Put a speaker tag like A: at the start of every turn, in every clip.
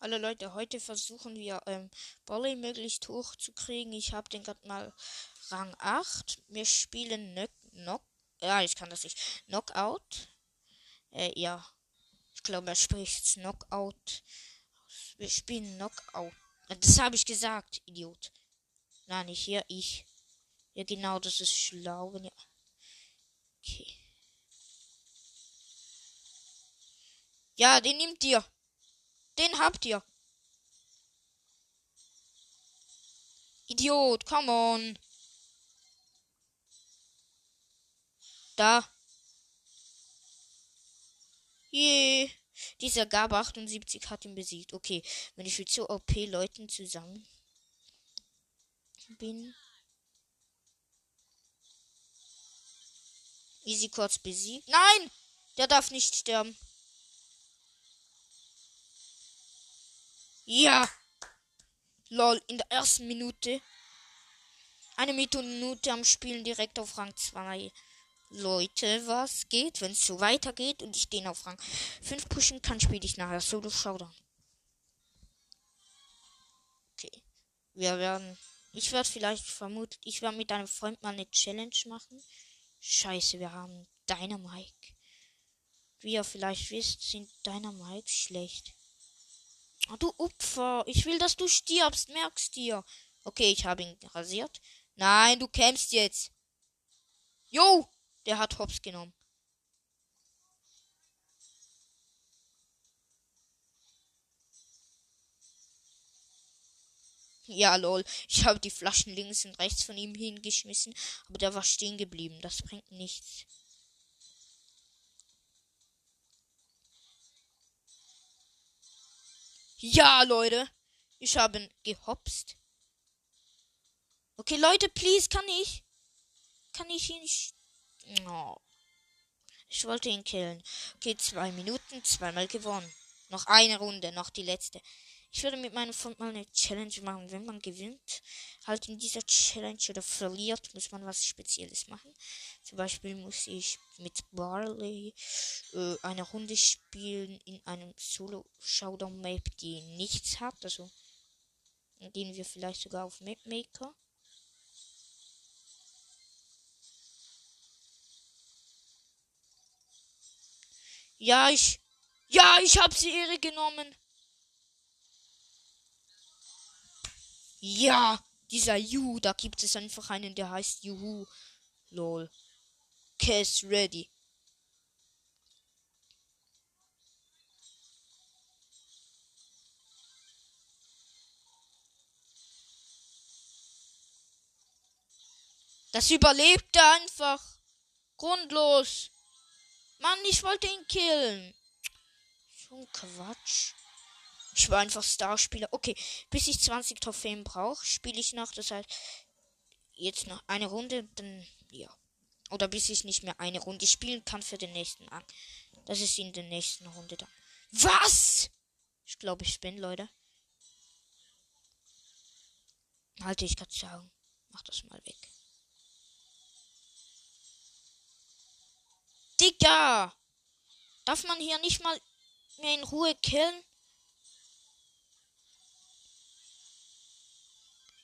A: Hallo Leute, heute versuchen wir ähm, Volley möglichst hoch zu kriegen. Ich habe den gerade mal Rang 8. Wir spielen Knock, Knock. Ja, ich kann das nicht. Knockout. Äh, ja. Ich glaube, er spricht Knockout. Wir spielen Knockout. Das habe ich gesagt, Idiot. Nein, nicht hier, ich. Ja, genau, das ist schlau. Wenn ihr... Okay. Ja, den nimmt ihr. Den habt ihr. Idiot, come on. Da. Je. Dieser Gab 78 hat ihn besiegt. Okay, wenn ich mit so OP-Leuten zusammen bin. Easy kurz besiegt. Nein! Der darf nicht sterben. Ja. Lol, in der ersten Minute. Eine Minute am Spielen direkt auf Rang 2. Leute, was geht? Wenn es so weitergeht und ich den auf Rang 5 pushen kann, spiele ich nachher Solo Showdown. Okay. Wir werden. Ich werde vielleicht vermutlich. Ich werde mit einem Freund mal eine Challenge machen. Scheiße, wir haben Dynamike. Wie ihr vielleicht wisst, sind Dynamike schlecht. Oh, du Opfer. Ich will, dass du stirbst. Merkst dir. Okay, ich habe ihn rasiert. Nein, du kämpfst jetzt. Jo, der hat Hops genommen. Ja, lol. Ich habe die Flaschen links und rechts von ihm hingeschmissen, aber der war stehen geblieben. Das bringt nichts. Ja, Leute. Ich habe gehopst. Okay, Leute, please, kann ich? Kann ich ihn nicht? Oh. Ich wollte ihn killen. Okay, zwei Minuten, zweimal gewonnen. Noch eine Runde, noch die letzte. Ich würde mit meinem Freund mal eine Challenge machen. Wenn man gewinnt, halt in dieser Challenge oder verliert, muss man was Spezielles machen. Zum Beispiel muss ich mit Barley äh, eine Runde spielen in einem Solo-Showdown-Map, die nichts hat. Also gehen wir vielleicht sogar auf Mapmaker. Ja, ich. Ja, ich hab sie Ehre genommen. Ja, dieser Juhu, da gibt es einfach einen, der heißt Juhu. Lol. Case ready. Das überlebt er einfach. Grundlos. Mann, ich wollte ihn killen. So ein Quatsch. Ich war einfach Starspieler. Okay, bis ich 20 Trophäen brauche, spiele ich noch. Das heißt, jetzt noch eine Runde, dann ja. Oder bis ich nicht mehr eine Runde spielen kann für den nächsten an. Das ist in der nächsten Runde dann. Was? Ich glaube, ich bin, Leute. Halte ich gerade sagen. Mach das mal weg. Digga! Darf man hier nicht mal mehr in Ruhe killen?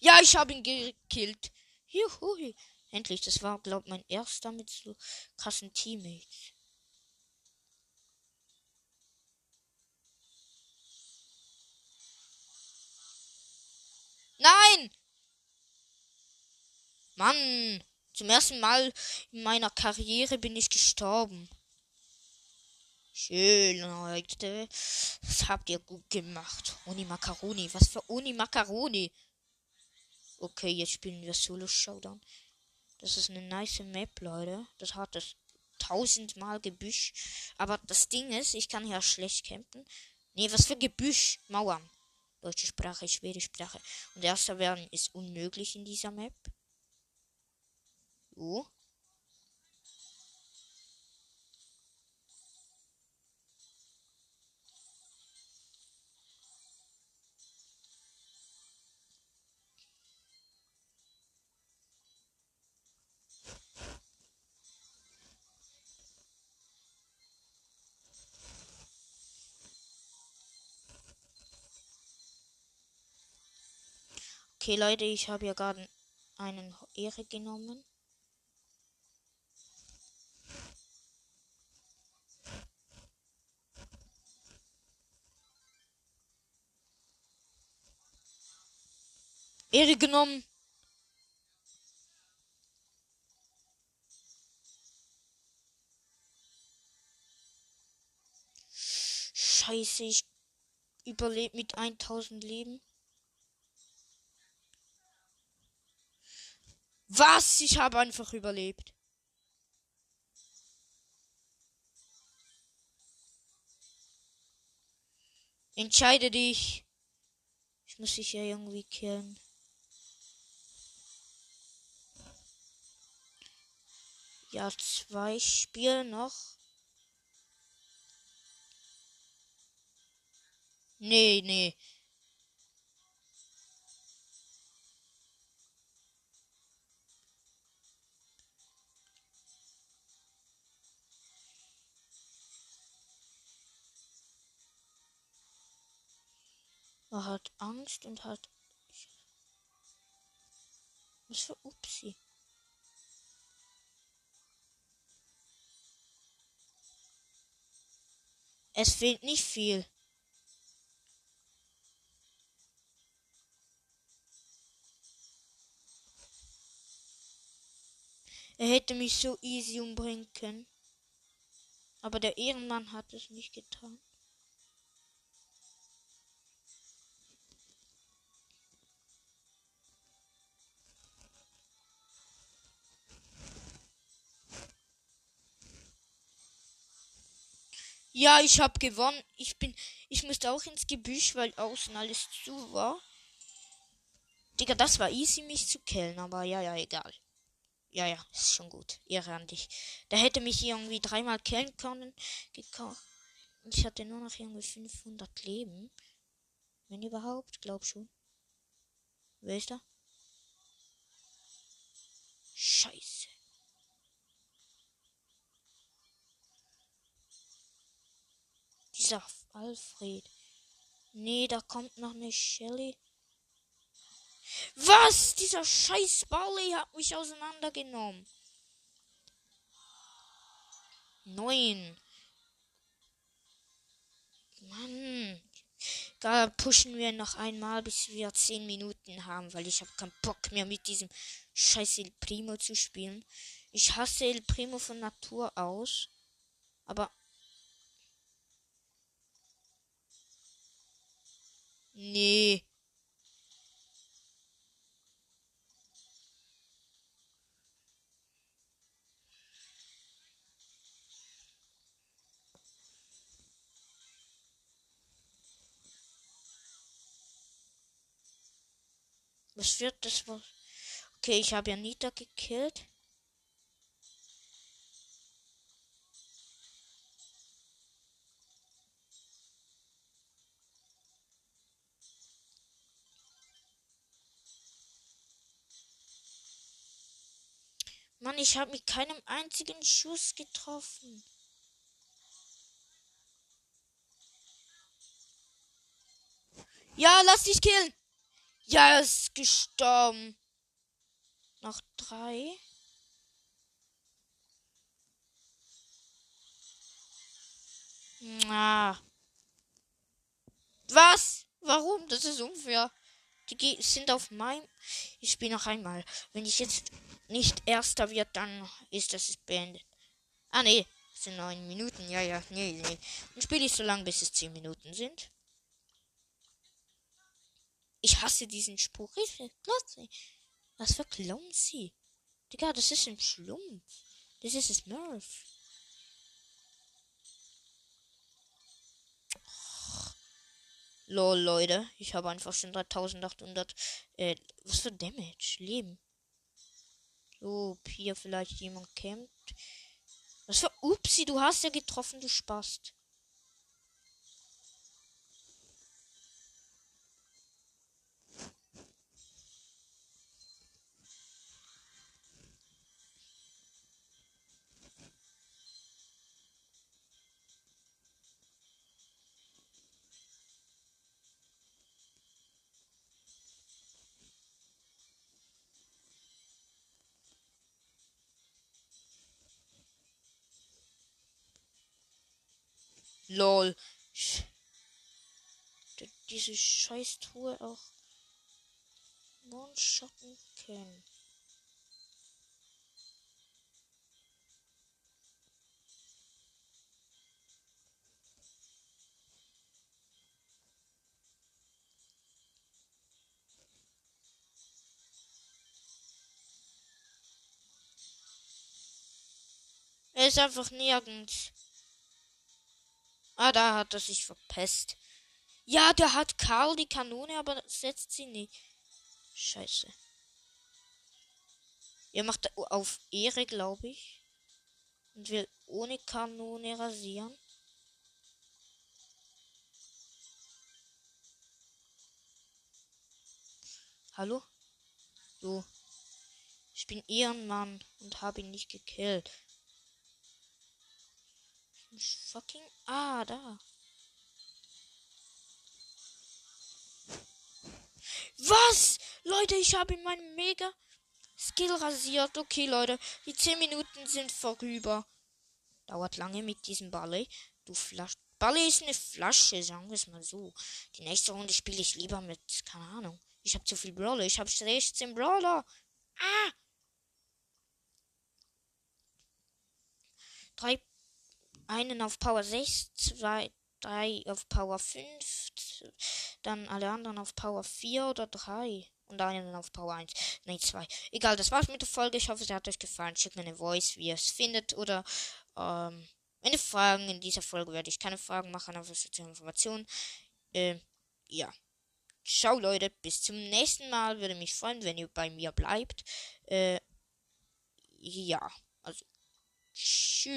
A: Ja, ich habe ihn gekillt. Juhu. Endlich, das war, glaube ich, mein erster mit so krassen Teammates. Nein! Mann! Zum ersten Mal in meiner Karriere bin ich gestorben. Schön, Leute. Das habt ihr gut gemacht. Uni Macaroni. Was für Uni Macaroni? Okay, jetzt spielen wir Solo Showdown. Das ist eine nice Map, Leute. Das hat das tausendmal Gebüsch. Aber das Ding ist, ich kann hier schlecht campen. Nee, was für Gebüsch? Mauern. Deutsche Sprache, Schwedisch Sprache. Und erster werden ist unmöglich in dieser Map. So. Okay, Leute, ich habe ja gerade einen Ehre genommen. Ehre genommen. Scheiße, ich überlebe mit 1000 Leben. Was? Ich habe einfach überlebt. Entscheide dich. Ich muss dich ja irgendwie killen. Ja, zwei Spiele noch. Nee, nee. Er hat Angst und hat. Was für Upsi. Es fehlt nicht viel. Er hätte mich so easy umbringen können. Aber der Ehrenmann hat es nicht getan. Ja, ich hab gewonnen. Ich bin. Ich musste auch ins Gebüsch, weil außen alles zu war. Digga, das war easy, mich zu killen, aber ja, ja, egal. Ja, ja, ist schon gut. Ehre an dich. Der hätte mich irgendwie dreimal killen können. Ich hatte nur noch irgendwie 500 Leben. Wenn überhaupt, glaub schon. Wer ist da? Scheiße. Dieser Alfred. Nee, da kommt noch eine Shelly. Was? Dieser scheiß Barley hat mich auseinandergenommen. Neun. Mann. Da pushen wir noch einmal, bis wir zehn Minuten haben, weil ich habe keinen Bock mehr mit diesem scheiß El Primo zu spielen. Ich hasse El Primo von Natur aus. Aber Nee. Was wird das? Okay, ich habe ja Nita gekillt. Mann, ich habe mit keinem einzigen Schuss getroffen. Ja, lass dich killen. Ja, er ist gestorben. Noch drei. Na. Was? Warum? Das ist unfair. Die sind auf meinem. Ich spiele noch einmal. Wenn ich jetzt nicht erster wird, dann ist das beendet. Ah nee, es sind neun Minuten. Ja, ja, nee, nee. Dann spiele ich so lange, bis es zehn Minuten sind. Ich hasse diesen Spruch. Was für Clownsy. Digga, das ist ein Schlumpf. Das ist es Murph. Lol, Leute. Ich habe einfach schon 3800. Äh, was für Damage? Leben. So, ob hier vielleicht jemand kämpft. Was für Upsi, du hast ja getroffen, du Spast. Lol. Diese scheiß Truhe auch one-shotten können. Er ist einfach nirgends. Ah, da hat er sich verpesst. Ja, der hat Karl die Kanone, aber setzt sie nicht. Scheiße. Er macht auf Ehre, glaube ich. Und will ohne Kanone rasieren. Hallo? So. Ich bin Ehrenmann und habe ihn nicht gekillt. Fucking. Ah, da. Was? Leute, ich habe meinen Mega Skill rasiert. Okay, Leute, die 10 Minuten sind vorüber. Dauert lange mit diesem Balle. Du Flasch. Balle ist eine Flasche, sagen wir es mal so. Die nächste Runde spiele ich lieber mit, keine Ahnung. Ich habe zu viel Brawler. Ich habe 16 Brawler. Ah! Drei einen auf Power 6, zwei, drei auf Power 5, dann alle anderen auf Power 4 oder 3 und einen auf Power 1. Nein, 2. Egal, das war's mit der Folge. Ich hoffe, es hat euch gefallen. Schickt mir eine Voice, wie ihr es findet oder ähm, meine Fragen. In dieser Folge werde ich keine Fragen machen, aber soziale Informationen. Äh, ja. Ciao Leute, bis zum nächsten Mal. Würde mich freuen, wenn ihr bei mir bleibt. Äh, ja, also Tschüss.